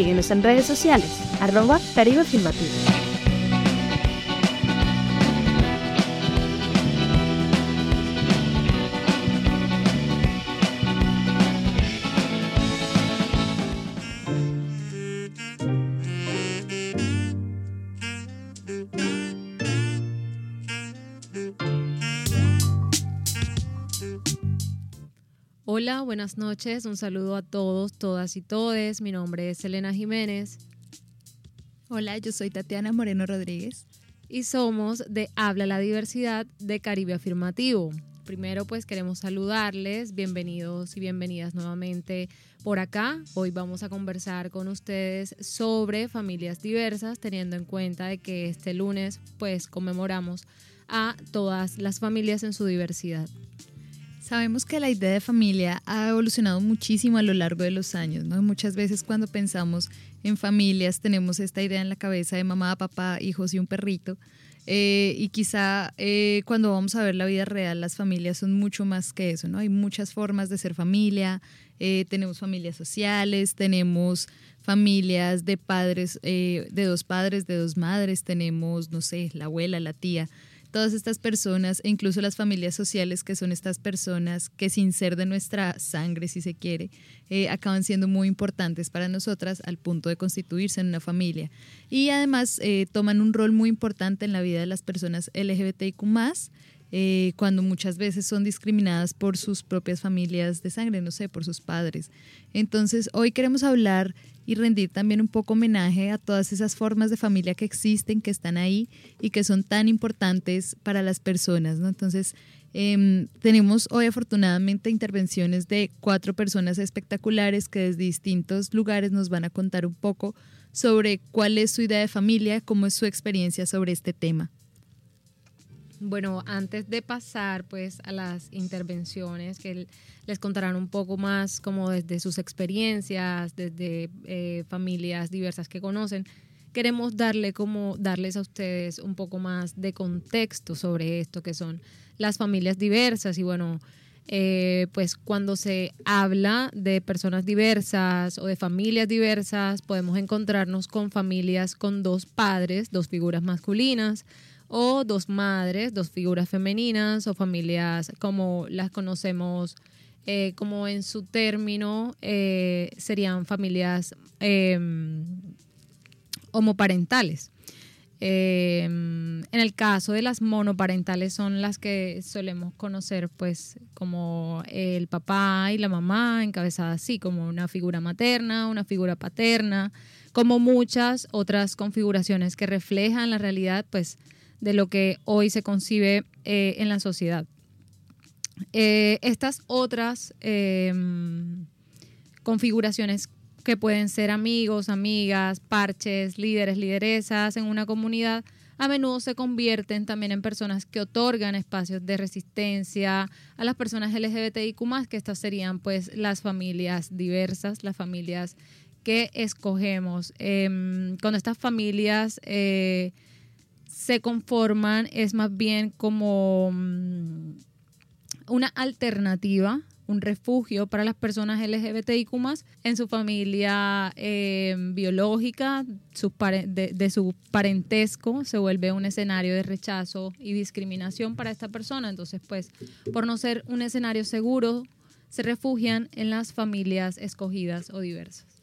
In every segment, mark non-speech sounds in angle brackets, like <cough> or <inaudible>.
Síguenos en redes sociales, arroba Caribe Afirmativo. Hola, buenas noches. Un saludo a todos, todas y todes. Mi nombre es Elena Jiménez. Hola, yo soy Tatiana Moreno Rodríguez. Y somos de Habla la Diversidad de Caribe Afirmativo. Primero, pues queremos saludarles. Bienvenidos y bienvenidas nuevamente por acá. Hoy vamos a conversar con ustedes sobre familias diversas, teniendo en cuenta de que este lunes, pues conmemoramos a todas las familias en su diversidad. Sabemos que la idea de familia ha evolucionado muchísimo a lo largo de los años, ¿no? Muchas veces cuando pensamos en familias tenemos esta idea en la cabeza de mamá, papá, hijos y un perrito. Eh, y quizá eh, cuando vamos a ver la vida real, las familias son mucho más que eso, ¿no? Hay muchas formas de ser familia, eh, tenemos familias sociales, tenemos familias de padres, de dos padres, de dos madres, tenemos, no sé, la abuela, la tía todas estas personas e incluso las familias sociales que son estas personas que sin ser de nuestra sangre, si se quiere, eh, acaban siendo muy importantes para nosotras al punto de constituirse en una familia. Y además eh, toman un rol muy importante en la vida de las personas LGBTIQ eh, cuando muchas veces son discriminadas por sus propias familias de sangre, no sé, por sus padres. Entonces, hoy queremos hablar y rendir también un poco homenaje a todas esas formas de familia que existen, que están ahí y que son tan importantes para las personas. Entonces, em, tenemos hoy afortunadamente intervenciones de cuatro personas espectaculares que desde distintos lugares nos van a contar un poco sobre cuál es su idea de familia, cómo es su experiencia sobre este tema. Bueno, antes de pasar pues a las intervenciones que les contarán un poco más como desde sus experiencias, desde eh, familias diversas que conocen, queremos darle como darles a ustedes un poco más de contexto sobre esto que son las familias diversas. Y bueno, eh, pues cuando se habla de personas diversas o de familias diversas, podemos encontrarnos con familias con dos padres, dos figuras masculinas, o dos madres, dos figuras femeninas o familias como las conocemos, eh, como en su término eh, serían familias em, homoparentales. Em, en el caso de las monoparentales son las que solemos conocer pues como el papá y la mamá encabezadas así, como una figura materna, una figura paterna, como muchas otras configuraciones que reflejan la realidad pues de lo que hoy se concibe eh, en la sociedad. Eh, estas otras em, configuraciones que pueden ser amigos, amigas, parches, líderes, lideresas en una comunidad, a menudo se convierten también en personas que otorgan espacios de resistencia a las personas LGBTIQ, que estas serían pues las familias diversas, las familias que escogemos. Em, cuando estas familias eh, se conforman es más bien como mm, una alternativa, un refugio para las personas LGBTIQ en su familia eh, biológica, de, de, su parentesco, se vuelve un escenario de rechazo y discriminación para esta persona. Entonces, pues, por no ser un escenario seguro, se refugian en las familias escogidas o diversas.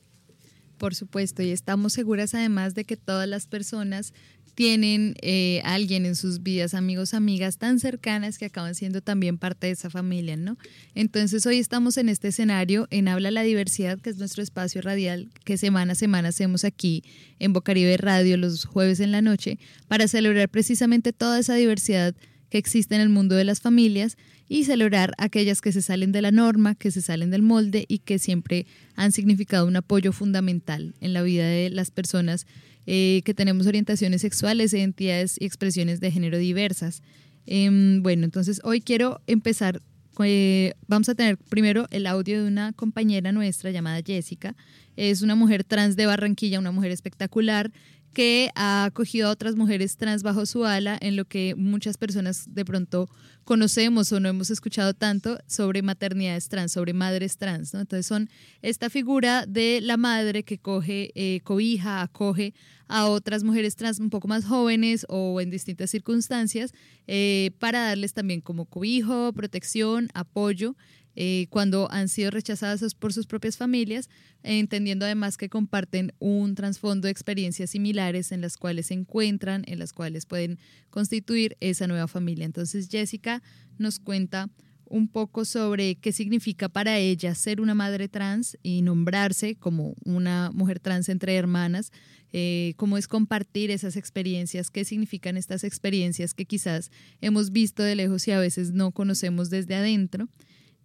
Por supuesto, y estamos seguras además de que todas las personas tienen eh, alguien en sus vidas, amigos, amigas tan cercanas que acaban siendo también parte de esa familia, ¿no? Entonces hoy estamos en este escenario en Habla la Diversidad, que es nuestro espacio radial que semana a semana hacemos aquí en Bocaribe Radio los jueves en la noche, para celebrar precisamente toda esa diversidad que existe en el mundo de las familias y celebrar aquellas que se salen de la norma, que se salen del molde y que siempre han significado un apoyo fundamental en la vida de las personas eh, que tenemos orientaciones sexuales, identidades y expresiones de género diversas. Em, bueno, entonces hoy quiero empezar, eh, vamos a tener primero el audio de una compañera nuestra llamada Jessica. Es una mujer trans de Barranquilla, una mujer espectacular que ha acogido a otras mujeres trans bajo su ala en lo que muchas personas de pronto conocemos o no hemos escuchado tanto sobre maternidades trans, sobre madres trans. ¿no? Entonces son esta figura de la madre que coge, eh, cobija, acoge a otras mujeres trans un poco más jóvenes o en distintas circunstancias eh, para darles también como cobijo, protección, apoyo. Eh, cuando han sido rechazadas por sus propias familias, entendiendo además que comparten un trasfondo de experiencias similares en las cuales se encuentran, en las cuales pueden constituir esa nueva familia. Entonces Jessica nos cuenta un poco sobre qué significa para ella ser una madre trans y nombrarse como una mujer trans entre hermanas, eh, cómo es compartir esas experiencias, qué significan estas experiencias que quizás hemos visto de lejos y a veces no conocemos desde adentro.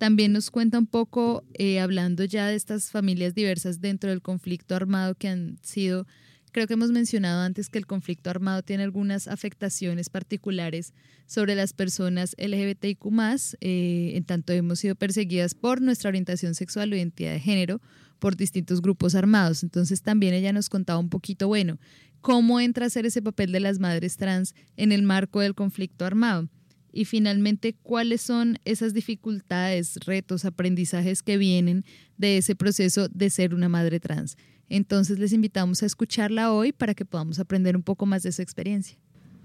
También nos cuenta un poco, eh, hablando ya de estas familias diversas dentro del conflicto armado que han sido, creo que hemos mencionado antes que el conflicto armado tiene algunas afectaciones particulares sobre las personas LGBTIQ, eh, en tanto hemos sido perseguidas por nuestra orientación sexual o identidad de género por distintos grupos armados. Entonces también ella nos contaba un poquito, bueno, cómo entra a ser ese papel de las madres trans en el marco del conflicto armado y finalmente cuáles son esas dificultades, retos, aprendizajes que vienen de ese proceso de ser una madre trans. Entonces les invitamos a escucharla hoy para que podamos aprender un poco más de esa experiencia.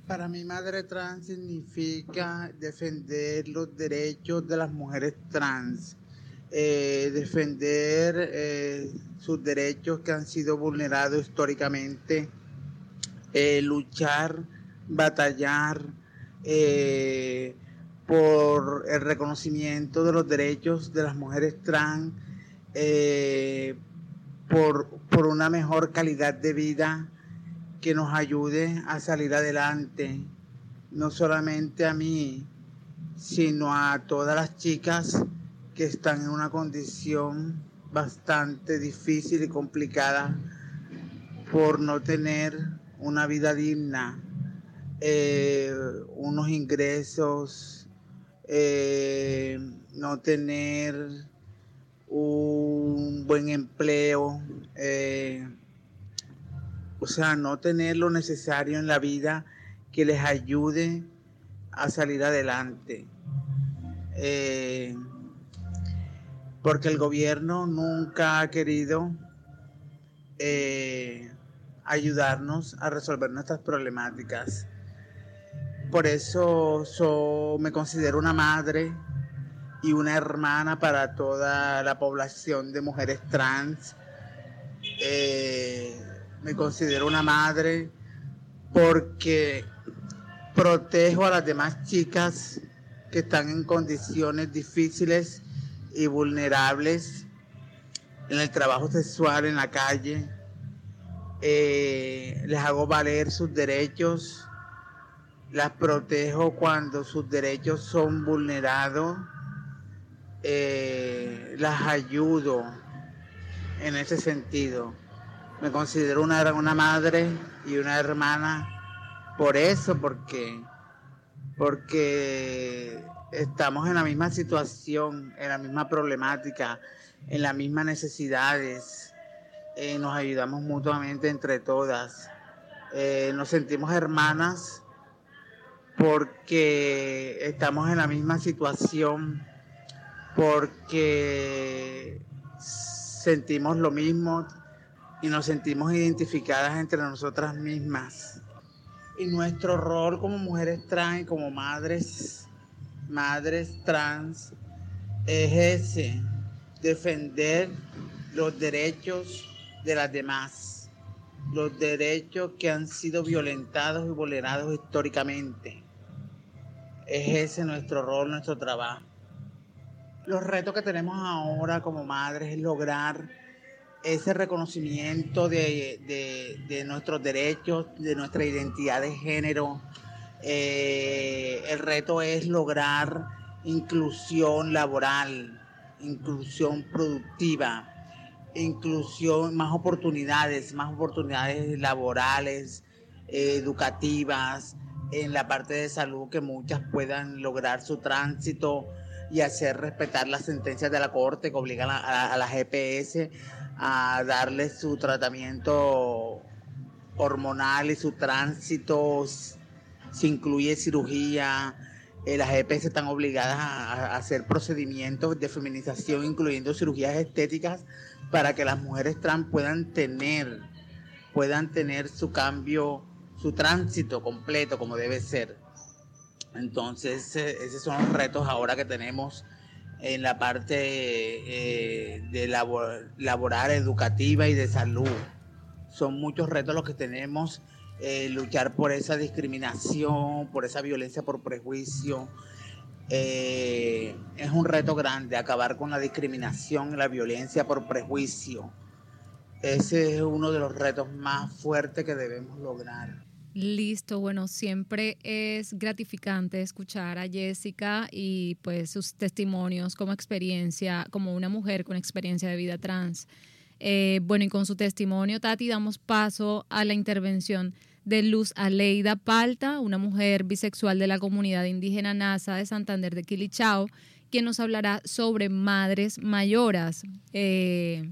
Para mí madre trans significa defender los derechos de las mujeres trans, eh, defender eh, sus derechos que han sido vulnerados históricamente, eh, luchar, batallar, eh, por el reconocimiento de los derechos de las mujeres trans, eh, por, por una mejor calidad de vida que nos ayude a salir adelante, no solamente a mí, sino a todas las chicas que están en una condición bastante difícil y complicada por no tener una vida digna, eh, unos ingresos, eh, no tener un buen empleo, eh, o sea, no tener lo necesario en la vida que les ayude a salir adelante. porque el gobierno nunca ha querido ayudarnos a resolver nuestras problemáticas. Por eso me considero una madre y una hermana para toda la población de mujeres trans. Eh, me considero una madre porque protejo a las demás chicas que están en condiciones difíciles y vulnerables en el trabajo sexual, en la calle. Eh, les hago valer sus derechos las protejo cuando sus derechos son vulnerados, eh, las ayudo en ese sentido. Me considero una, una madre y una hermana por eso, porque, porque estamos en la misma situación, en la misma problemática, en las mismas necesidades, eh, nos ayudamos mutuamente entre todas, eh, nos sentimos hermanas porque estamos en la misma situación, porque sentimos lo mismo y nos sentimos identificadas entre nosotras mismas. Y nuestro rol como mujeres trans y como madres, madres trans, es ese, defender los derechos de las demás, los derechos que han sido violentados y vulnerados históricamente es ese nuestro rol, nuestro trabajo. Los retos que tenemos ahora como madres es lograr ese reconocimiento de, nuestros derechos, de nuestra identidad de género, Eh, el reto es lograr inclusión laboral, inclusión productiva, inclusión, más oportunidades, más oportunidades laborales, educativas, en la parte de salud, que muchas puedan lograr su tránsito y hacer respetar las sentencias de la Corte que obligan a, la GPS a darle su tratamiento hormonal y su tránsito, se incluye cirugía. Eh, las GPS están obligadas a, hacer procedimientos de feminización, incluyendo cirugías estéticas, para que las mujeres trans puedan tener, puedan tener su cambio, su tránsito completo como debe ser. Entonces, eh, esos son los retos ahora que tenemos en la parte eh, de laboral, educativa y de salud. Son muchos retos los que tenemos, eh, luchar por esa discriminación, por esa violencia por prejuicio. es un reto grande acabar con la discriminación la violencia por prejuicio. Ese es uno de los retos más fuertes que debemos lograr. Listo, bueno, siempre es gratificante escuchar a Jessica y pues sus testimonios como experiencia, como una mujer con experiencia de vida trans. Eh, bueno, y con su testimonio, Tati, damos paso a la intervención de Luz Aleida Palta, una mujer bisexual de la comunidad indígena NASA de Santander de Quilichao, quien nos hablará sobre madres mayoras. Eh,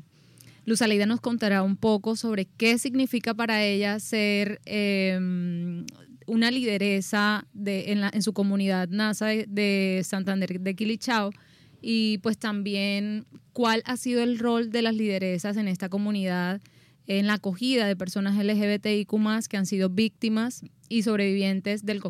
Luz Aleida nos contará un poco sobre qué significa para ella ser em, una lideresa de, en, su comunidad NASA de, Santander de Quilichao y pues también cuál ha sido el rol de las lideresas en esta comunidad en la acogida de personas LGBTIQ que han sido víctimas y sobrevivientes del,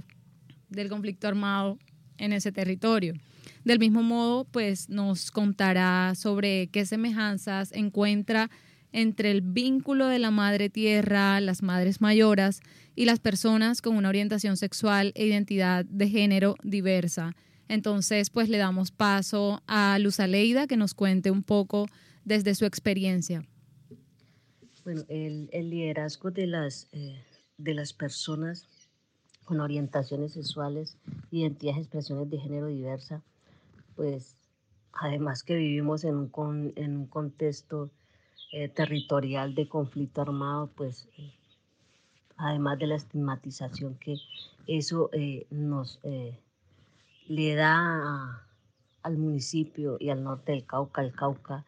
del conflicto armado en ese territorio. Del mismo modo, pues nos contará sobre qué semejanzas encuentra entre el vínculo de la madre tierra, las madres mayoras y las personas con una orientación sexual e identidad de género diversa. Entonces, pues le damos paso a Luz Aleida que nos cuente un poco desde su experiencia. Bueno, el, liderazgo de las, eh, de las personas con orientaciones sexuales, identidades expresiones de género diversa pues además que vivimos en un, en un contexto eh, territorial de conflicto armado, pues además de la estigmatización que eso eh, nos eh, le da al municipio y al norte del Cauca, el Cauca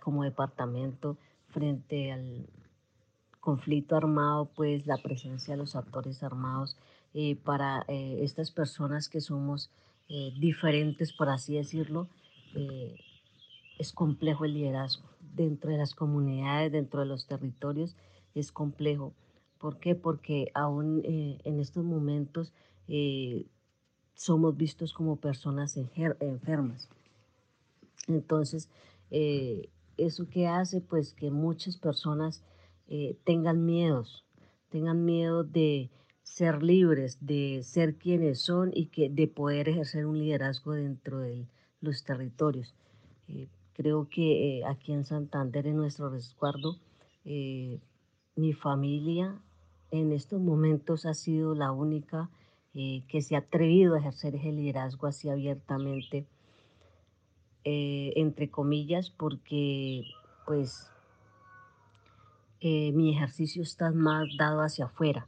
como departamento frente al conflicto armado, pues la presencia de los actores armados para estas personas que somos eh, diferentes, por así decirlo, eh, es complejo el liderazgo. Dentro de las comunidades, dentro de los territorios, es complejo. ¿Por qué? Porque aún eh, en estos momentos somos vistos como personas enfermas. Entonces, eso que hace pues que muchas personas tengan miedos, tengan miedo de, ser libres, de ser quienes son y que, de poder ejercer un liderazgo dentro de los territorios. Eh, creo que eh, aquí en Santander, en nuestro resguardo, eh, mi familia en estos momentos ha sido la única que se ha atrevido a ejercer ese liderazgo así abiertamente, entre comillas, porque pues mi ejercicio está más dado hacia afuera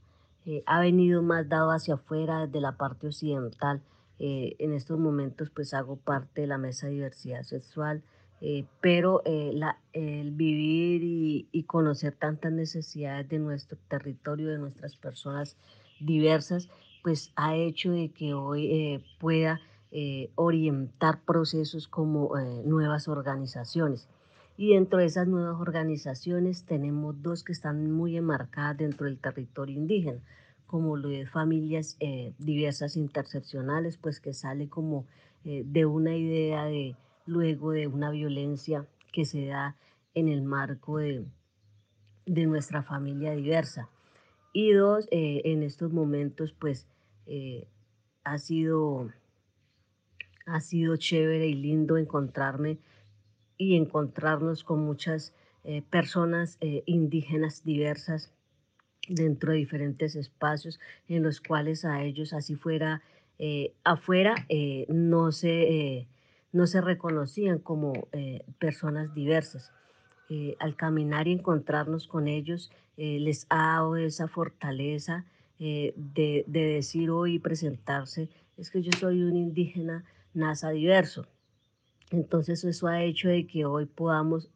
eh, ha venido más dado hacia afuera desde la parte occidental. Eh, en estos momentos pues hago parte de la mesa de diversidad sexual, eh, pero el vivir y, y, conocer tantas necesidades de nuestro territorio, de nuestras personas diversas, pues ha hecho de que hoy pueda orientar procesos como nuevas organizaciones. Y dentro de esas nuevas organizaciones tenemos dos que están muy enmarcadas dentro del territorio indígena, como lo de familias eh, diversas intercepcionales, pues que sale como eh, de una idea de luego de una violencia que se da en el marco de, de nuestra familia diversa. Y dos, eh, en estos momentos pues ha sido ha sido chévere y lindo encontrarme y encontrarnos con muchas eh, personas eh, indígenas diversas dentro de diferentes espacios en los cuales a ellos, así fuera eh, afuera, no, se, no se reconocían como personas diversas. al caminar y encontrarnos con ellos, les ha dado esa fortaleza de, de decir hoy y presentarse, es que yo soy un indígena NASA diverso. Entonces eso ha hecho de que hoy podamos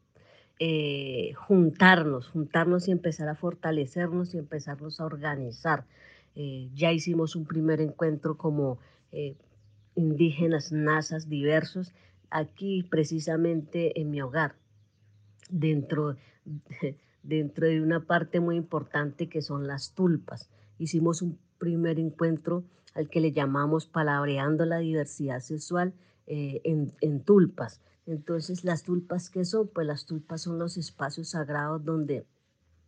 eh, juntarnos, juntarnos y empezar a fortalecernos y empezarnos a organizar. Eh, ya hicimos un primer encuentro como eh, indígenas, nazas diversos, aquí precisamente en mi hogar, dentro, <laughs> dentro de una parte muy importante que son las tulpas. Hicimos un primer encuentro al que le llamamos Palabreando la Diversidad Sexual en, en tulpas entonces, ¿las tulpas qué son? Pues las tulpas son los espacios sagrados donde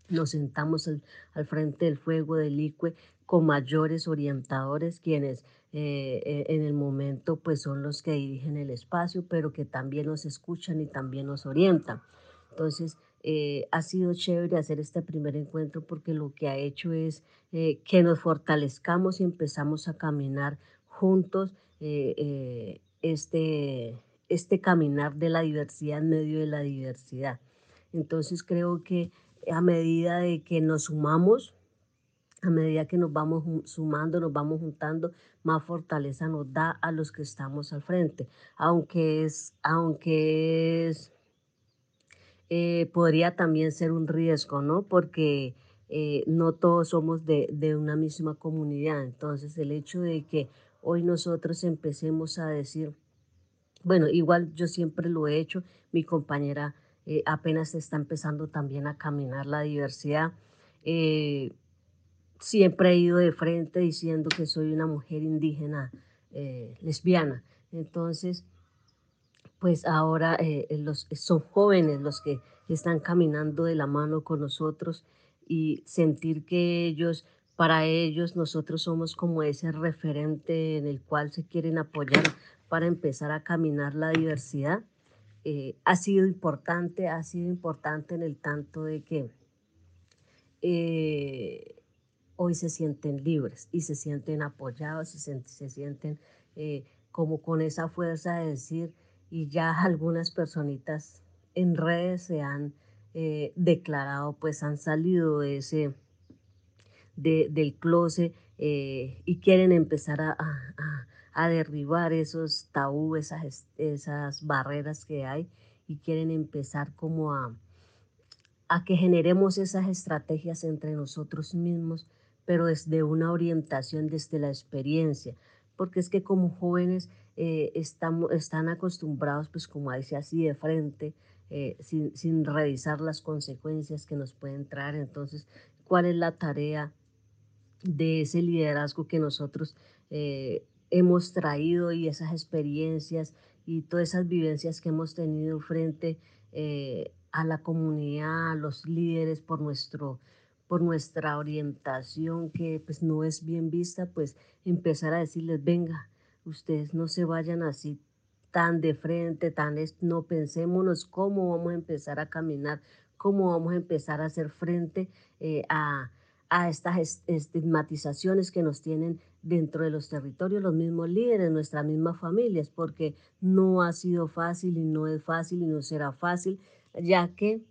nos sentamos al, frente del fuego del licue con mayores orientadores, quienes eh, eh, en el momento pues son los que dirigen el espacio, pero que también nos escuchan y también nos orientan. Entonces, eh, ha sido chévere hacer este primer encuentro porque lo que ha hecho es que nos fortalezcamos y empezamos a caminar juntos este, este caminar de la diversidad en medio de la diversidad. Entonces creo que a medida de que nos sumamos, a medida que nos vamos sumando, nos vamos juntando, más fortaleza nos da a los que estamos al frente. Aunque es, aunque es, eh, podría también ser un riesgo, ¿no? Porque eh, no todos somos de, de una misma comunidad. Entonces el hecho de que hoy nosotros empecemos a decir, bueno, igual yo siempre lo he hecho, mi compañera eh, apenas está empezando también a caminar la diversidad. Eh, siempre he ido de frente diciendo que soy una mujer indígena eh, lesbiana. Entonces, pues ahora los, son jóvenes los que están caminando de la mano con nosotros y sentir que ellos, para ellos, nosotros somos como ese referente en el cual se quieren apoyar para empezar a caminar la diversidad. Eh, ha sido importante, ha sido importante en el tanto de que eh, hoy se sienten libres y se sienten apoyados y se, sienten eh, como con esa fuerza de decir, y ya algunas personitas en redes se han declarado, pues han salido de ese, del closet y quieren empezar a, a derribar esos tabú, esas, esas barreras que hay y quieren empezar como a, a que generemos esas estrategias entre nosotros mismos, pero desde una orientación, desde la experiencia, porque es que como jóvenes eh, estamos, están acostumbrados, pues como dice así de frente, eh, sin, sin, revisar las consecuencias que nos pueden traer. Entonces, ¿cuál es la tarea de ese liderazgo que nosotros eh, hemos traído y esas experiencias y todas esas vivencias que hemos tenido frente eh, a la comunidad, a los líderes por, nuestro, por nuestra orientación que pues no es bien vista, pues empezar a decirles, venga, ustedes no se vayan así tan de frente, tan no pensémonos cómo vamos a empezar a caminar, cómo vamos a empezar a hacer frente eh, a, a estas estigmatizaciones que nos tienen dentro de los territorios los mismos líderes, nuestras mismas familias, porque no ha sido fácil y no es fácil y no será fácil, ya que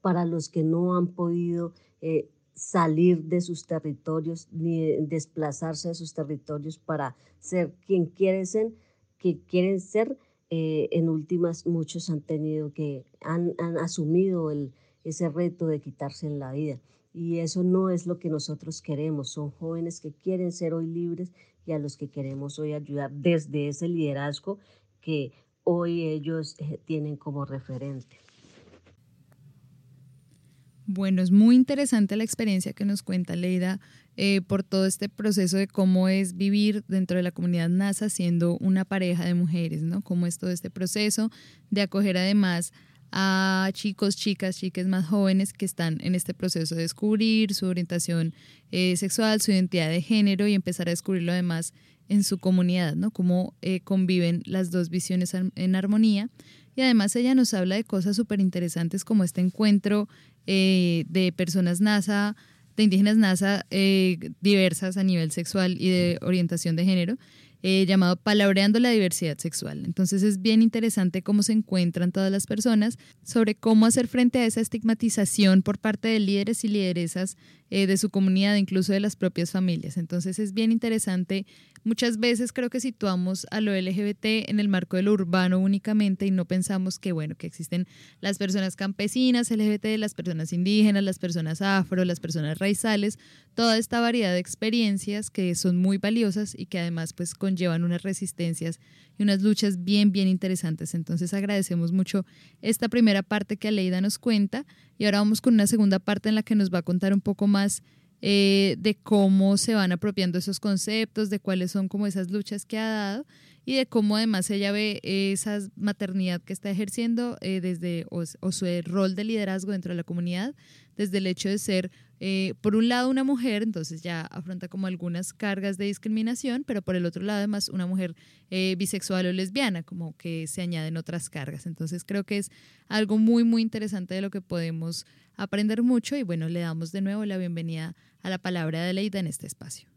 para los que no han podido eh, salir de sus territorios ni desplazarse de sus territorios para ser quien quieren ser, que quieren ser, eh, en últimas muchos han tenido que, han, han asumido el, ese reto de quitarse la vida. Y eso no es lo que nosotros queremos. Son jóvenes que quieren ser hoy libres y a los que queremos hoy ayudar desde ese liderazgo que hoy ellos eh, tienen como referente. Bueno, es muy interesante la experiencia que nos cuenta Leida eh, por todo este proceso de cómo es vivir dentro de la comunidad NASA siendo una pareja de mujeres, ¿no? Cómo es todo este proceso de acoger además a chicos, chicas, chicas más jóvenes que están en este proceso de descubrir su orientación eh, sexual, su identidad de género y empezar a descubrirlo además en su comunidad, ¿no? Cómo eh, conviven las dos visiones en armonía. Y además ella nos habla de cosas súper interesantes como este encuentro eh, de personas NASA de indígenas NASA diversas a nivel sexual y de orientación de género. Eh, llamado Palabreando la diversidad sexual. Entonces es bien interesante cómo se encuentran todas las personas sobre cómo hacer frente a esa estigmatización por parte de líderes y lideresas eh, de su comunidad, incluso de las propias familias. Entonces es bien interesante Muchas veces creo que situamos a lo LGBT en el marco de lo urbano únicamente y no pensamos que, bueno, que existen las personas campesinas LGBT, las personas indígenas, las personas afro, las personas raizales, toda esta variedad de experiencias que son muy valiosas y que además pues conllevan unas resistencias y unas luchas bien, bien interesantes. Entonces agradecemos mucho esta primera parte que Aleida nos cuenta y ahora vamos con una segunda parte en la que nos va a contar un poco más eh, de cómo se van apropiando esos conceptos, de cuáles son como esas luchas que ha dado y de cómo además ella ve esa maternidad que está ejerciendo eh, desde o, su rol de liderazgo dentro de la comunidad, desde el hecho de ser, eh, por un lado, una mujer, entonces ya afronta como algunas cargas de discriminación, pero por el otro lado, además, una mujer bisexual o lesbiana, como que se añaden otras cargas. Entonces creo que es algo muy, muy interesante de lo que podemos aprender mucho y bueno, le damos de nuevo la bienvenida la palabra de Leida en este espacio.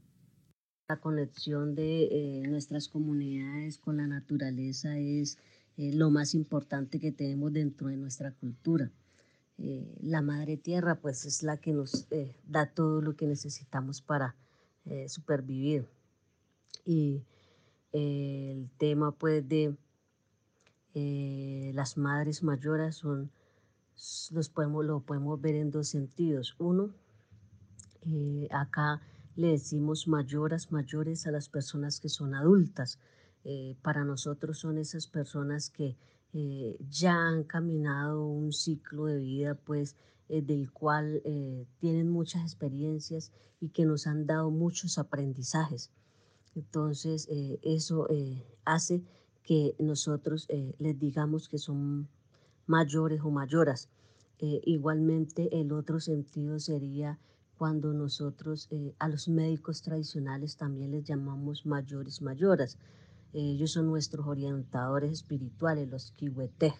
La conexión de eh, nuestras comunidades con la naturaleza es eh, lo más importante que tenemos dentro de nuestra cultura. Eh, la madre tierra pues es la que nos da todo lo que necesitamos para supervivir. Y el tema pues de las madres mayores son los podemos, lo podemos ver en dos sentidos. Uno, eh, acá le decimos mayoras, mayores a las personas que son adultas. Eh, para nosotros son esas personas que eh, ya han caminado un ciclo de vida, pues, del cual tienen muchas experiencias y que nos han dado muchos aprendizajes. Entonces, eso hace que nosotros les digamos que son mayores o mayoras. Igualmente, el otro sentido sería cuando nosotros eh, a los médicos tradicionales también les llamamos mayores mayoras. ellos son nuestros orientadores espirituales, los kiwete,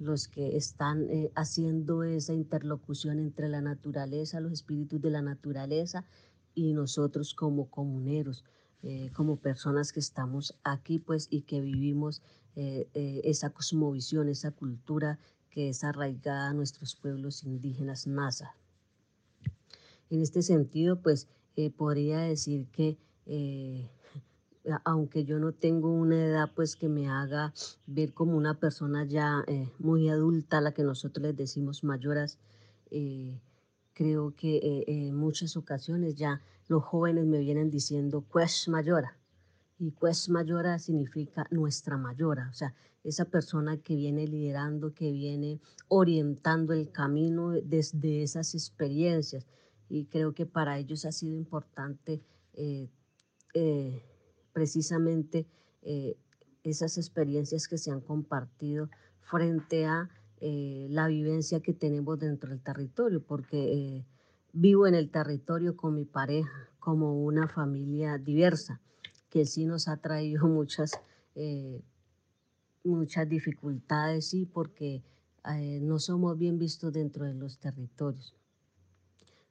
los que están eh, haciendo esa interlocución entre la naturaleza, los espíritus de la naturaleza y nosotros como comuneros, como personas que estamos aquí pues y que vivimos eh, eh, esa cosmovisión, esa cultura que es arraigada a nuestros pueblos indígenas NASA. En este sentido, pues eh, podría decir que aunque yo no tengo una edad pues que me haga ver como una persona ya muy adulta, la que nosotros les decimos mayoras, creo que en muchas ocasiones ya los jóvenes me vienen diciendo pues mayora y pues mayora significa nuestra mayora, o sea, esa persona que viene liderando, que viene orientando el camino desde esas experiencias. Y creo que para ellos ha sido importante eh, eh, precisamente eh, esas experiencias que se han compartido frente a la vivencia que tenemos dentro del territorio, porque vivo en el territorio con mi pareja como una familia diversa que sí nos ha traído <laughs> muchas, muchas dificultades, sí, porque no somos bien vistos dentro de los territorios,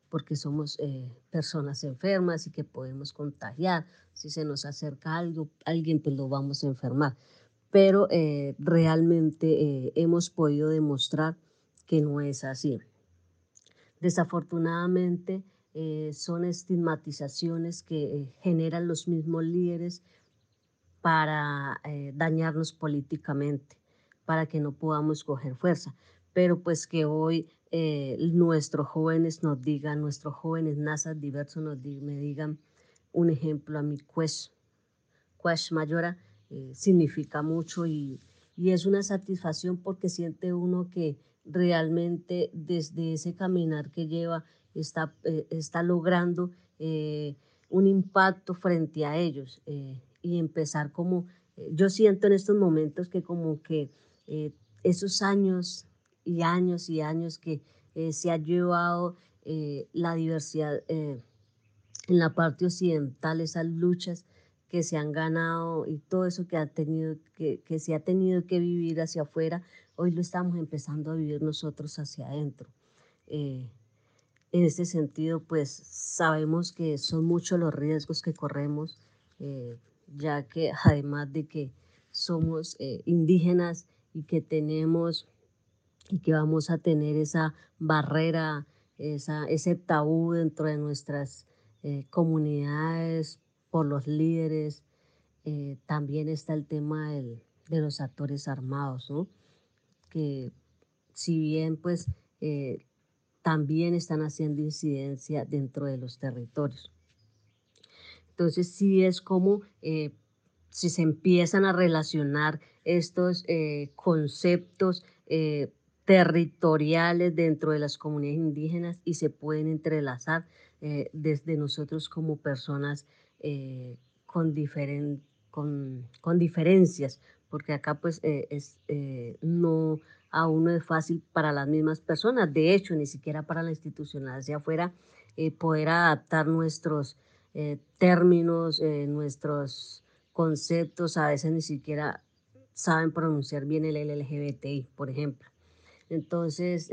porque somos eh, personas enfermas y que podemos contagiar. Si se nos acerca algo, alguien, pues lo vamos a enfermar. Pero realmente hemos podido demostrar que no es así. Desafortunadamente, eh, son estigmatizaciones que eh, generan los mismos líderes para eh, dañarnos políticamente, para que no podamos coger fuerza. Pero pues que hoy nuestros jóvenes nos digan, nuestros jóvenes NASA diversos nos me digan un ejemplo a mi Quest, Quest Mayora, significa mucho y, y es una satisfacción porque siente uno que realmente desde ese caminar que lleva está, eh, está logrando eh, un impacto frente a ellos eh, y empezar como, yo siento en estos momentos que como que esos años y años y años que se ha llevado la diversidad en la parte occidental, esas luchas que se han ganado y todo eso que, ha tenido, que, se ha tenido que vivir hacia afuera, hoy lo estamos empezando a vivir nosotros hacia adentro. En este sentido, pues sabemos que son muchos los riesgos que corremos, eh, ya que además de que somos eh, indígenas y que tenemos y que vamos a tener esa barrera, esa, ese tabú dentro de nuestras eh, comunidades por los líderes. también está el tema de los actores armados, ¿no? que si bien pues también están haciendo incidencia dentro de los territorios. Entonces sí es como eh, si se empiezan a relacionar estos eh, conceptos eh, territoriales dentro de las comunidades indígenas y se pueden entrelazar desde nosotros como personas con, con, con, diferencias, porque acá pues es, no aún no es fácil para las mismas personas, de hecho, ni siquiera para la institucional hacia afuera, eh, poder adaptar nuestros eh, términos, eh, nuestros conceptos, a veces ni siquiera saben pronunciar bien el LGBTI, por ejemplo. Entonces,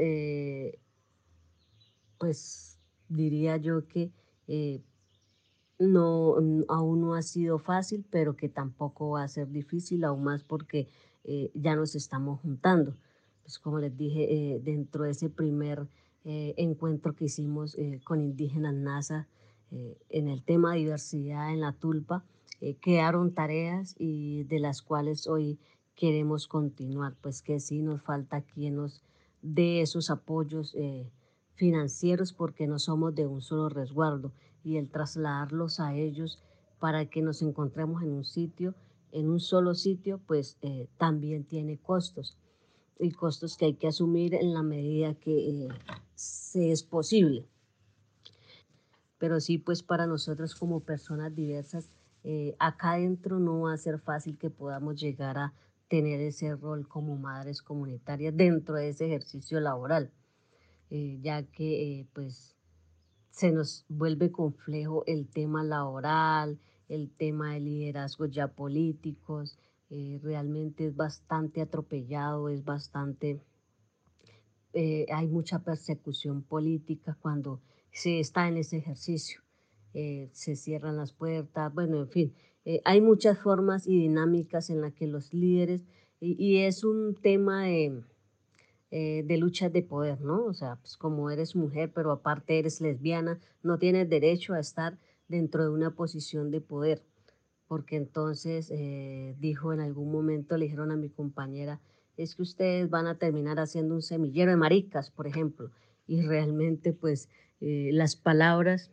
pues diría yo que no, aún no ha sido fácil, pero que tampoco va a ser difícil, aún más porque ya nos estamos juntando. Pues como les dije, eh, dentro de ese primer eh, encuentro que hicimos eh, con indígenas NASA en el tema diversidad en la tulpa, quedaron tareas y de las cuales hoy queremos continuar, pues que sí nos falta quien nos dé esos apoyos financieros porque no somos de un solo resguardo y el trasladarlos a ellos para que nos encontremos en un sitio, en un solo sitio, pues también tiene costos y costos que hay que asumir en la medida que eh, se es posible. Pero sí, pues para nosotros como personas diversas, eh, acá adentro no va a ser fácil que podamos llegar a tener ese rol como madres comunitarias dentro de ese ejercicio laboral, eh, ya que pues se nos vuelve complejo el tema laboral, el tema de liderazgos ya políticos, eh, realmente es bastante atropellado, es bastante, eh, hay mucha persecución política cuando se está en ese ejercicio. Eh, se cierran las puertas, bueno, en fin, hay muchas formas y dinámicas en las que los líderes, y, es un tema de, de lucha de poder, ¿no? O sea, pues como eres mujer, pero aparte eres lesbiana, no tienes derecho a estar dentro de una posición de poder porque entonces eh, dijo en algún momento, le dijeron a mi compañera, es que ustedes van a terminar haciendo un semillero de maricas, por ejemplo, y realmente pues eh, las palabras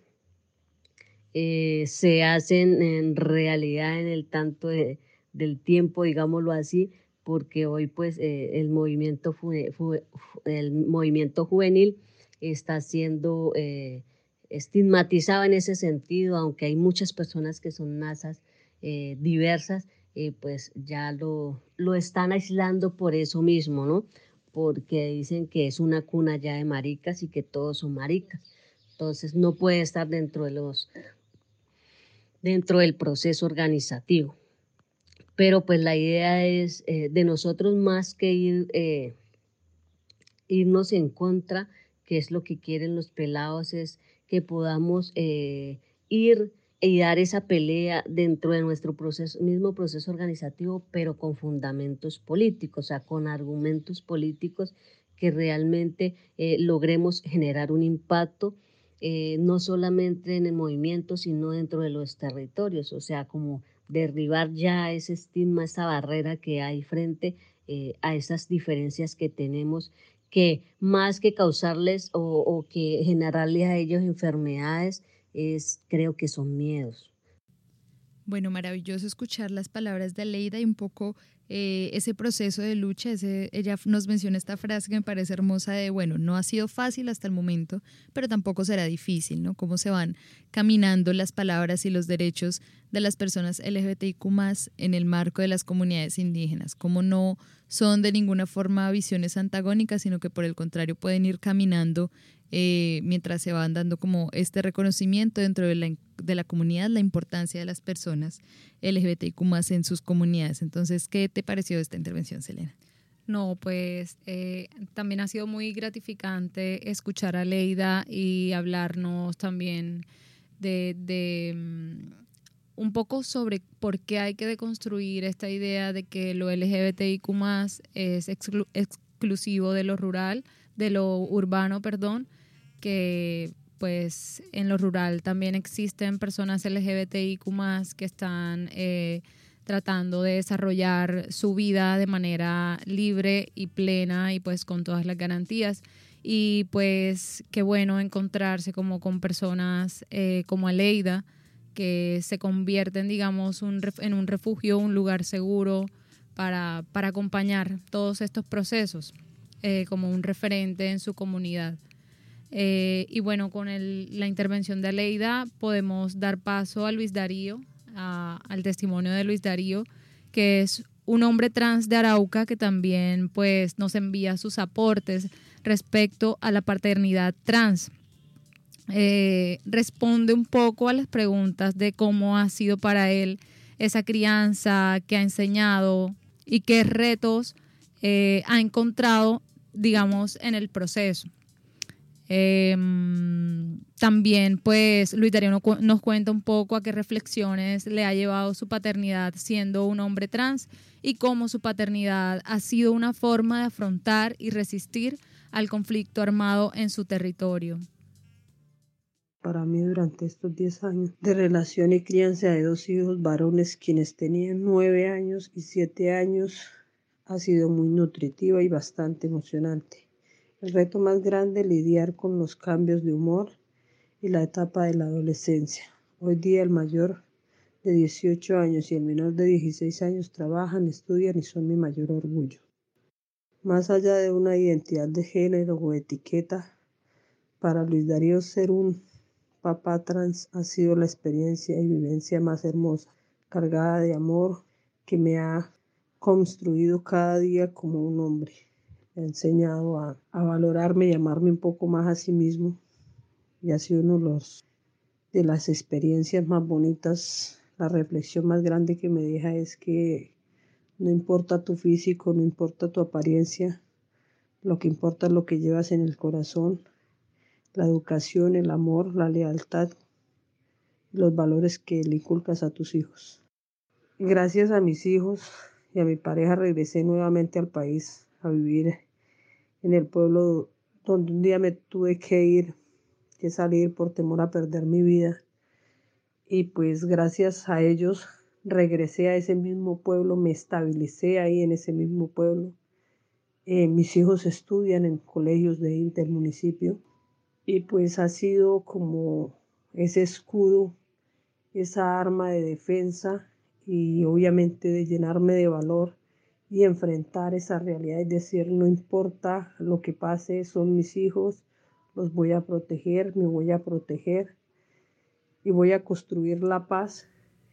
eh, se hacen en realidad en el tanto del tiempo, digámoslo así, porque hoy pues el, movimiento el movimiento juvenil está siendo estigmatizado en ese sentido, aunque hay muchas personas que son nasas eh, diversas, eh, pues ya lo, lo están aislando por eso mismo, ¿no? Porque dicen que es una cuna ya de maricas y que todos son maricas. Entonces no puede estar dentro de los dentro del proceso organizativo. Pero pues la idea es eh, de nosotros más que ir, irnos en contra, que es lo que quieren los pelados, es que podamos ir y dar esa pelea dentro de nuestro proceso, mismo proceso organizativo, pero con fundamentos políticos, o sea, con argumentos políticos que realmente eh, logremos generar un impacto, eh, no solamente en el movimiento, sino dentro de los territorios, o sea, como derribar ya ese estigma, esa barrera que hay frente eh, a esas diferencias que tenemos, que más que causarles o, o que generarles a ellos enfermedades, es, creo que son miedos. Bueno, maravilloso escuchar las palabras de Leida y un poco eh, ese proceso de lucha. Ese, ella nos menciona esta frase que me parece hermosa de, bueno, no ha sido fácil hasta el momento, pero tampoco será difícil, ¿no? Cómo se van caminando las palabras y los derechos de las personas LGBTIQ en el marco de las comunidades indígenas, cómo no son de ninguna forma visiones antagónicas, sino que por el contrario pueden ir caminando eh, mientras se van dando como este reconocimiento dentro de la, de la comunidad, la importancia de las personas LGBTIQ en sus comunidades. Entonces, ¿qué te pareció esta intervención, Selena? No, pues eh, también ha sido muy gratificante escuchar a Leida y hablarnos también de, de mm, un poco sobre por qué hay que deconstruir esta idea de que lo LGBTIQ es exclusivo de lo rural, de lo urbano, perdón, que pues en lo rural también existen personas LGBTIQ que están... Eh, tratando de desarrollar su vida de manera libre y plena y pues con todas las garantías. Y pues qué bueno encontrarse como con personas eh, como Aleida, que se convierten, digamos, en un refugio, un lugar seguro para, para acompañar todos estos procesos, eh, como un referente en su comunidad. Eh, y bueno, con la intervención de Aleida podemos dar paso a Luis Darío, al testimonio de Luis Darío, que es un hombre trans de Arauca que también pues nos envía sus aportes respecto a la paternidad trans. Eh, responde un poco a las preguntas de cómo ha sido para él esa crianza que ha enseñado y qué retos eh, ha encontrado, digamos, en el proceso. Em, también, pues, Luis Darío nos cuenta un poco a qué reflexiones le ha llevado su paternidad siendo un hombre trans y cómo su paternidad ha sido una forma de afrontar y resistir al conflicto armado en su territorio. Para mí, durante estos 10 años de relación y crianza de dos hijos varones, quienes tenían 9 años y 7 años, ha sido muy nutritiva y bastante emocionante. El reto más grande es lidiar con los cambios de humor y la etapa de la adolescencia. Hoy día el mayor de 18 años y el menor de 16 años trabajan, estudian y son mi mayor orgullo. Más allá de una identidad de género o etiqueta, para Luis Darío ser un papá trans ha sido la experiencia y vivencia más hermosa, cargada de amor que me ha construido cada día como un hombre ha enseñado a, valorarme y amarme un poco más a sí mismo. Y ha sido uno de, de las experiencias más bonitas. La reflexión más grande que me deja es que no importa tu físico, no importa tu apariencia, lo que importa es lo que llevas en el corazón, la educación, el amor, la lealtad, los valores que le inculcas a tus hijos. Gracias a mis hijos y a mi pareja regresé nuevamente al país a vivir en el pueblo donde un día me tuve que ir, que salir por temor a perder mi vida. Y pues gracias a ellos regresé a ese mismo pueblo, me estabilicé ahí en ese mismo pueblo. Eh, mis hijos estudian en colegios de, del municipio y pues ha sido como ese escudo, esa arma de defensa y obviamente de llenarme de valor y enfrentar esa realidad y decir, no importa lo que pase, son mis hijos, los voy a proteger, me voy a proteger y voy a construir la paz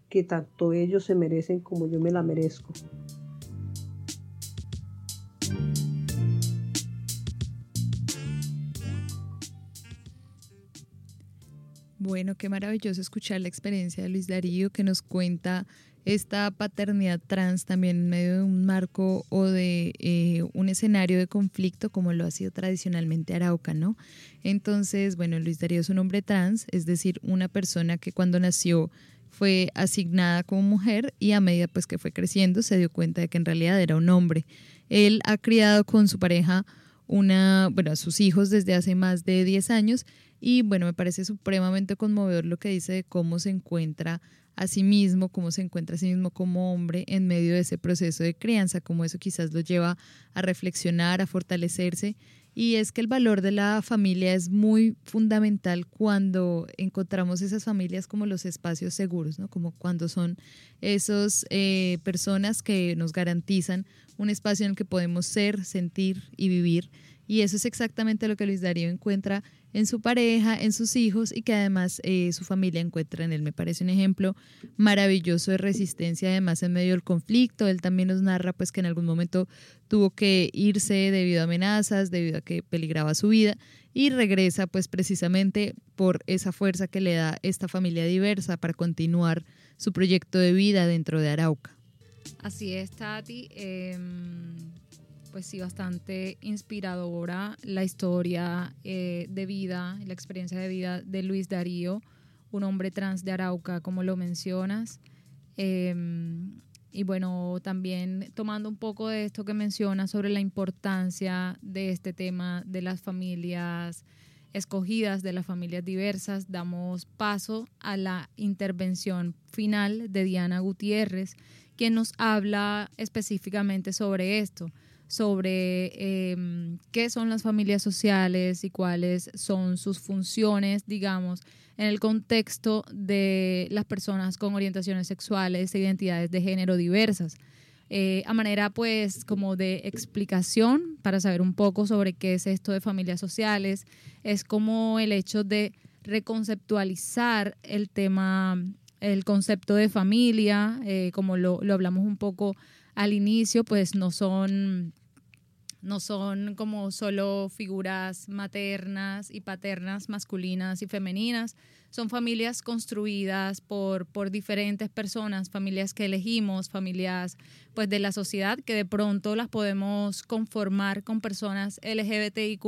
que tanto ellos se merecen como yo me la merezco. Bueno, qué maravilloso escuchar la experiencia de Luis Darío que nos cuenta esta paternidad trans también en medio de un marco o de eh, un escenario de conflicto como lo ha sido tradicionalmente Arauca, ¿no? Entonces, bueno, Luis Darío es un hombre trans, es decir, una persona que cuando nació fue asignada como mujer y a medida pues que fue creciendo se dio cuenta de que en realidad era un hombre. Él ha criado con su pareja una, bueno, a sus hijos desde hace más de 10 años y bueno, me parece supremamente conmovedor lo que dice de cómo se encuentra a sí mismo, cómo se encuentra a sí mismo como hombre en medio de ese proceso de crianza, cómo eso quizás lo lleva a reflexionar, a fortalecerse. Y es que el valor de la familia es muy fundamental cuando encontramos esas familias como los espacios seguros, ¿no? Como cuando son esas eh, personas que nos garantizan un espacio en el que podemos ser, sentir y vivir. Y eso es exactamente lo que Luis Darío encuentra en su pareja, en sus hijos y que además eh, su familia encuentra en él. Me parece un ejemplo maravilloso de resistencia, además en medio del conflicto. Él también nos narra pues que en algún momento tuvo que irse debido a amenazas, debido a que peligraba su vida y regresa pues precisamente por esa fuerza que le da esta familia diversa para continuar su proyecto de vida dentro de Arauca. Así es, Tati. Em, pues sí, bastante inspiradora la historia eh, de vida, la experiencia de vida de Luis Darío, un hombre trans de Arauca, como lo mencionas. Em, y bueno, también tomando un poco de esto que mencionas sobre la importancia de este tema de las familias escogidas, de las familias diversas, damos paso a la intervención final de Diana Gutiérrez, quien nos habla específicamente sobre esto, sobre em, qué son las familias sociales y cuáles son sus funciones, digamos, en el contexto de las personas con orientaciones sexuales e identidades de género diversas. Eh, a manera pues como de explicación para saber un poco sobre qué es esto de familias sociales, es como el hecho de reconceptualizar el tema el concepto de familia, eh, como lo, lo, hablamos un poco al inicio, pues no son, no son como solo figuras maternas y paternas, masculinas y femeninas, son familias construidas por, por diferentes personas, familias que elegimos, familias pues de la sociedad que de pronto las podemos conformar con personas LGBTIQ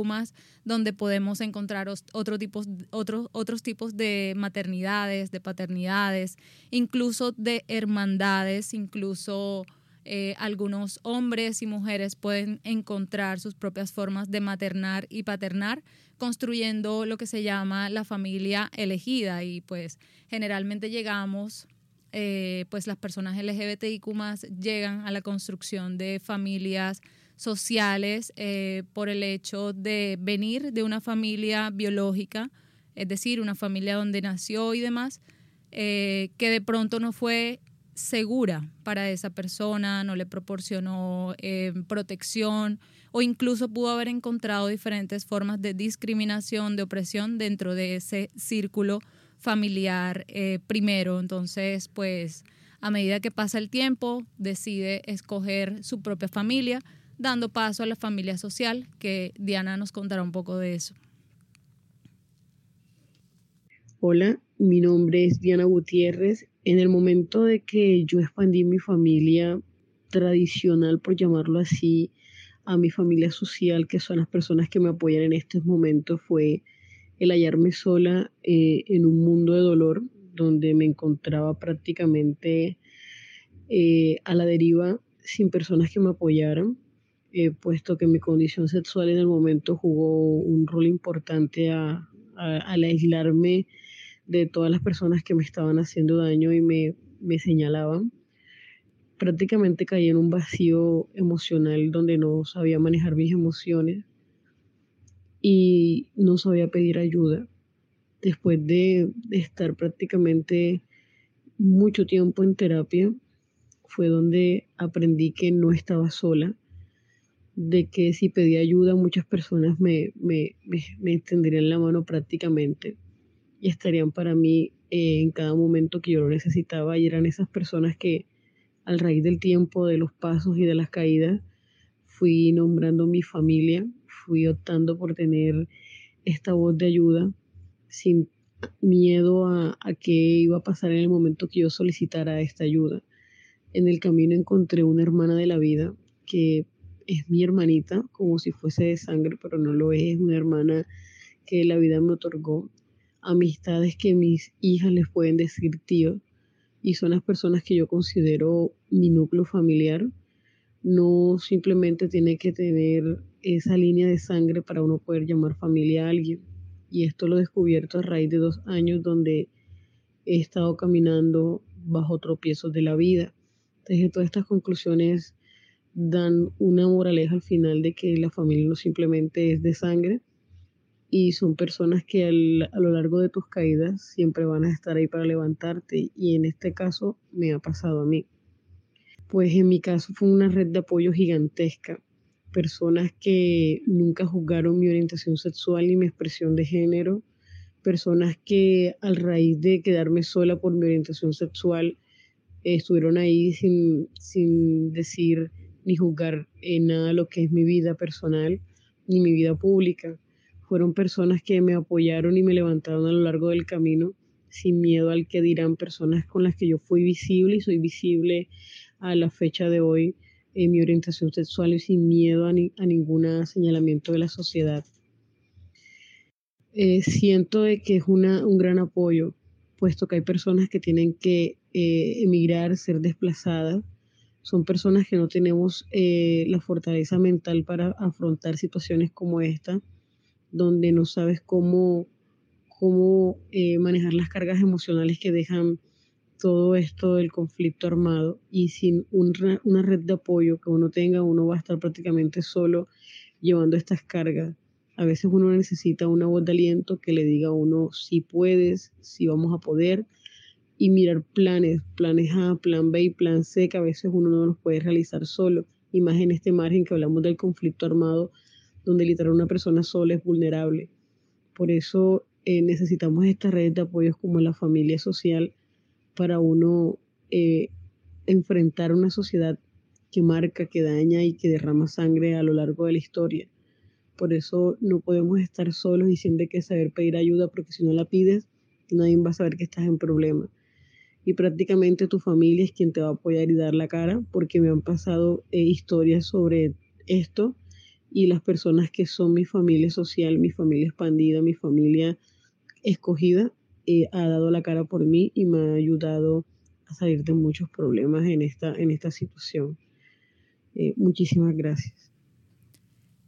donde podemos encontrar otro tipos, otros, otros tipos de maternidades, de paternidades, incluso de hermandades, incluso eh, algunos hombres y mujeres pueden encontrar sus propias formas de maternar y paternar construyendo lo que se llama la familia elegida. Y pues generalmente llegamos, eh, pues las personas LGBTIQ llegan a la construcción de familias sociales eh, por el hecho de venir de una familia biológica, es decir, una familia donde nació y demás, que de pronto no fue segura para esa persona, no le proporcionó protección, o incluso pudo haber encontrado diferentes formas de discriminación, de opresión dentro de ese círculo familiar eh, primero. Entonces, pues a medida que pasa el tiempo, decide escoger su propia familia, dando paso a la familia social, que Diana nos contará un poco de eso. Hola, mi nombre es Diana Gutiérrez. En el momento de que yo expandí mi familia tradicional, por llamarlo así, a mi familia social, que son las personas que me apoyan en estos momentos, fue el hallarme sola eh, en un mundo de dolor donde me encontraba prácticamente eh, a la deriva sin personas que me apoyaran, eh, puesto que mi condición sexual en el momento jugó un rol importante a, al aislarme de todas las personas que me estaban haciendo daño y me, me señalaban prácticamente caí en un vacío emocional donde no sabía manejar mis emociones y no sabía pedir ayuda. Después de, estar prácticamente mucho tiempo en terapia, fue donde aprendí que no estaba sola, de que si pedía ayuda muchas personas me, me, me, extenderían la mano prácticamente y estarían para mí eh, en cada momento que yo lo necesitaba y eran esas personas que al raíz del tiempo, de los pasos y de las caídas, fui nombrando mi familia, fui optando por tener esta voz de ayuda sin miedo a, a qué iba a pasar en el momento que yo solicitara esta ayuda. En el camino encontré una hermana de la vida que es mi hermanita, como si fuese de sangre, pero no lo es, es una hermana que la vida me otorgó. Amistades que mis hijas les pueden decir tío, y son las personas que yo considero mi núcleo familiar. No simplemente tiene que tener esa línea de sangre para uno poder llamar familia a alguien. Y esto lo he descubierto a raíz de dos años donde he estado caminando bajo tropiezos de la vida. Entonces todas estas conclusiones dan una moraleja al final de que la familia no simplemente es de sangre, y son personas que a lo largo de tus caídas siempre van a estar ahí para levantarte y en este caso me ha pasado a mí. Pues en mi caso fue una red de apoyo gigantesca, personas que nunca juzgaron mi orientación sexual ni mi expresión de género, personas que al raíz de quedarme sola por mi orientación sexual estuvieron ahí sin, sin decir ni juzgar en nada lo que es mi vida personal ni mi vida pública fueron personas que me apoyaron y me levantaron a lo largo del camino sin miedo al que dirán personas con las que yo fui visible y soy visible a la fecha de hoy eh, mi orientación sexual y sin miedo a, ni, a ningún señalamiento de la sociedad. Eh, siento de que es una, un gran apoyo, puesto que hay personas que tienen que eh, emigrar, ser desplazadas. Son personas que no tenemos la fortaleza mental para afrontar situaciones como esta, donde no sabes cómo, cómo manejar las cargas emocionales que dejan todo esto del conflicto armado y sin una red de apoyo que uno tenga, uno va a estar prácticamente solo llevando estas cargas. A veces uno necesita una voz de aliento que le diga a uno si puedes, si vamos a poder y mirar planes, planes A, plan B y plan C que a veces uno no los puede realizar solo. Y más en este margen que hablamos del conflicto armado, donde literal una persona sola es vulnerable. Por eso eh, necesitamos estas redes de apoyos como la familia social para uno eh, enfrentar una sociedad que marca, que daña y que derrama sangre a lo largo de la historia. Por eso no podemos estar solos y siempre que saber pedir ayuda, porque si no la pides, nadie va a saber que estás en problema. Y prácticamente tu familia es quien te va a apoyar y dar la cara, porque me han pasado eh, historias sobre esto y las personas que son mi familia social, mi familia expandida, mi familia escogida, ha dado la cara por mí y me ha ayudado a salir de muchos problemas en esta, en esta situación. Eh, muchísimas gracias.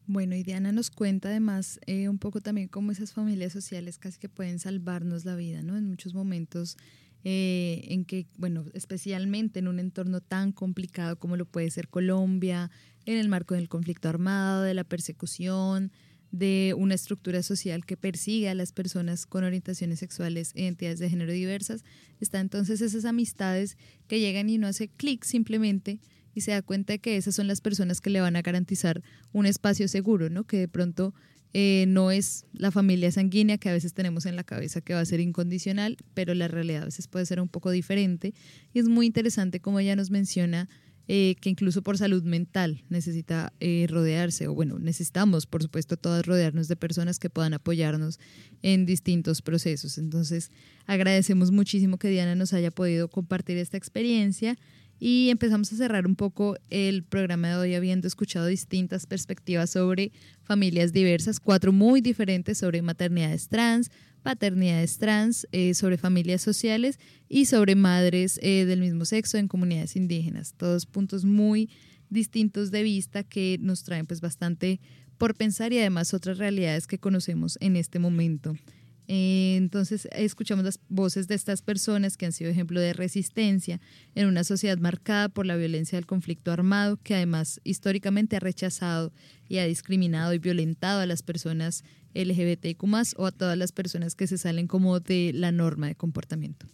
Bueno, y Diana nos cuenta además eh, un poco también cómo esas familias sociales casi que pueden salvarnos la vida, ¿no? En muchos momentos eh, en que, bueno, especialmente en un entorno tan complicado como lo puede ser Colombia, en el marco del conflicto armado, de la persecución, de una estructura social que persigue a las personas con orientaciones sexuales e identidades de género diversas, está entonces esas amistades que llegan y no hace clic simplemente y se da cuenta de que esas son las personas que le van a garantizar un espacio seguro, ¿no? Que de pronto eh, no es la familia sanguínea que a veces tenemos en la cabeza que va a ser incondicional, pero la realidad a veces puede ser un poco diferente. Y es muy interesante como ella nos menciona eh, que incluso por salud mental necesita eh, rodearse, o bueno, necesitamos, por supuesto, todas rodearnos de personas que puedan apoyarnos en distintos procesos. Entonces, agradecemos muchísimo que Diana nos haya podido compartir esta experiencia y empezamos a cerrar un poco el programa de hoy habiendo escuchado distintas perspectivas sobre familias diversas, cuatro muy diferentes sobre maternidades trans, paternidades trans, eh, sobre familias sociales y sobre madres eh, del mismo sexo en comunidades indígenas. Todos puntos muy distintos de vista que nos traen pues bastante por pensar y además otras realidades que conocemos en este momento. Eh, entonces escuchamos las voces de estas personas que han sido ejemplo de resistencia en una sociedad marcada por la violencia del conflicto armado, que además históricamente ha rechazado y ha discriminado y violentado a las personas LGBTQ o a todas las personas que se salen como de la norma de comportamiento.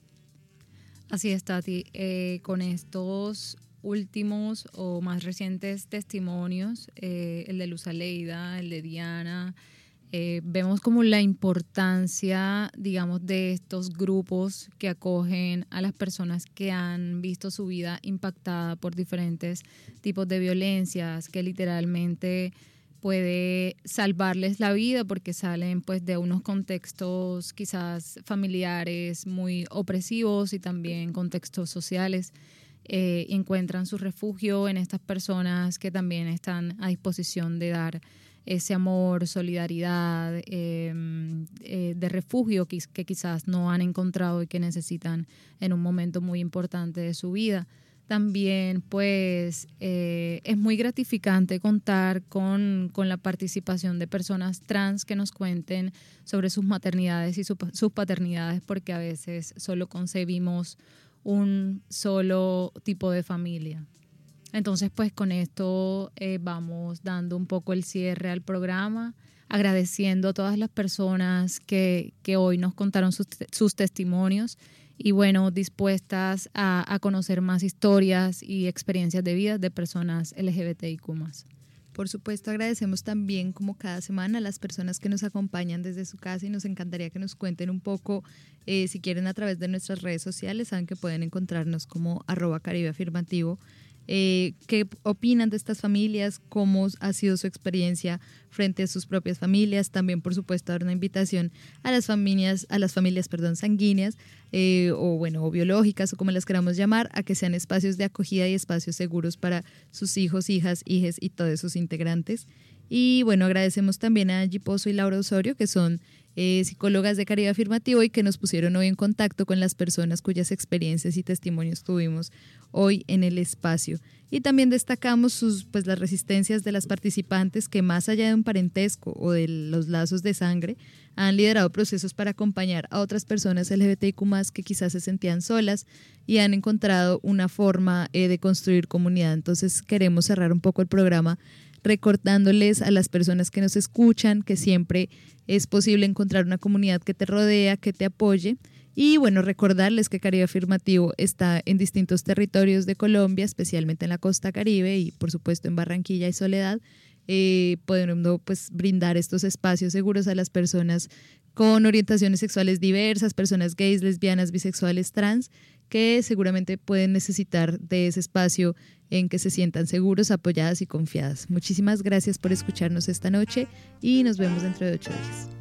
Así es, Tati. Eh, con estos últimos o más recientes testimonios, eh, el de Luz Aleida, el de Diana, eh, vemos como la importancia, digamos, de estos grupos que acogen a las personas que han visto su vida impactada por diferentes tipos de violencias, que literalmente puede salvarles la vida porque salen pues de unos contextos quizás familiares muy opresivos y también contextos sociales eh, encuentran su refugio en estas personas que también están a disposición de dar ese amor, solidaridad, em, eh, de refugio que, quizás no han encontrado y que necesitan en un momento muy importante de su vida también pues eh, es muy gratificante contar con, la participación de personas trans que nos cuenten sobre sus maternidades y sus paternidades porque a veces solo concebimos un solo tipo de familia. Entonces pues con esto eh, vamos dando un poco el cierre al programa agradeciendo a todas las personas que, hoy nos contaron sus, sus testimonios y bueno, dispuestas a, conocer más historias y experiencias de vida de personas LGBTIQ. Por supuesto, agradecemos también, como cada semana, a las personas que nos acompañan desde su casa y nos encantaría que nos cuenten un poco, eh, si quieren, a través de nuestras redes sociales. Saben que pueden encontrarnos como arroba caribe afirmativo eh, qué opinan de estas familias, cómo ha sido su experiencia frente a sus propias familias. También, por supuesto, dar una invitación a las familias, a las familias, perdón, sanguíneas eh, o bueno, o biológicas o como las queramos llamar, a que sean espacios de acogida y espacios seguros para sus hijos, hijas, hijes y todos sus integrantes. Y bueno, agradecemos también a Angie Pozo y Laura Osorio, que son eh, psicólogas de Caribe Afirmativo y que nos pusieron hoy en contacto con las personas cuyas experiencias y testimonios tuvimos hoy en el espacio. Y también destacamos pues, las resistencias de las participantes que más allá de un parentesco o de los lazos de sangre, han liderado procesos para acompañar a otras personas LGBTIQ que quizás se sentían solas y han encontrado una forma eh, de construir comunidad. Entonces queremos cerrar un poco el programa recordándoles a las personas que nos escuchan que siempre es posible encontrar una comunidad que te rodea, que te apoye. Y bueno, recordarles que Caribe Afirmativo está en distintos territorios de Colombia, especialmente en la costa caribe y por supuesto en Barranquilla y Soledad, eh, pudiendo pues brindar estos espacios seguros a las personas con orientaciones sexuales diversas, personas gays, lesbianas, bisexuales, trans, que seguramente pueden necesitar de ese espacio en que se sientan seguros, apoyadas y confiadas. Muchísimas gracias por escucharnos esta noche y nos vemos dentro de ocho días.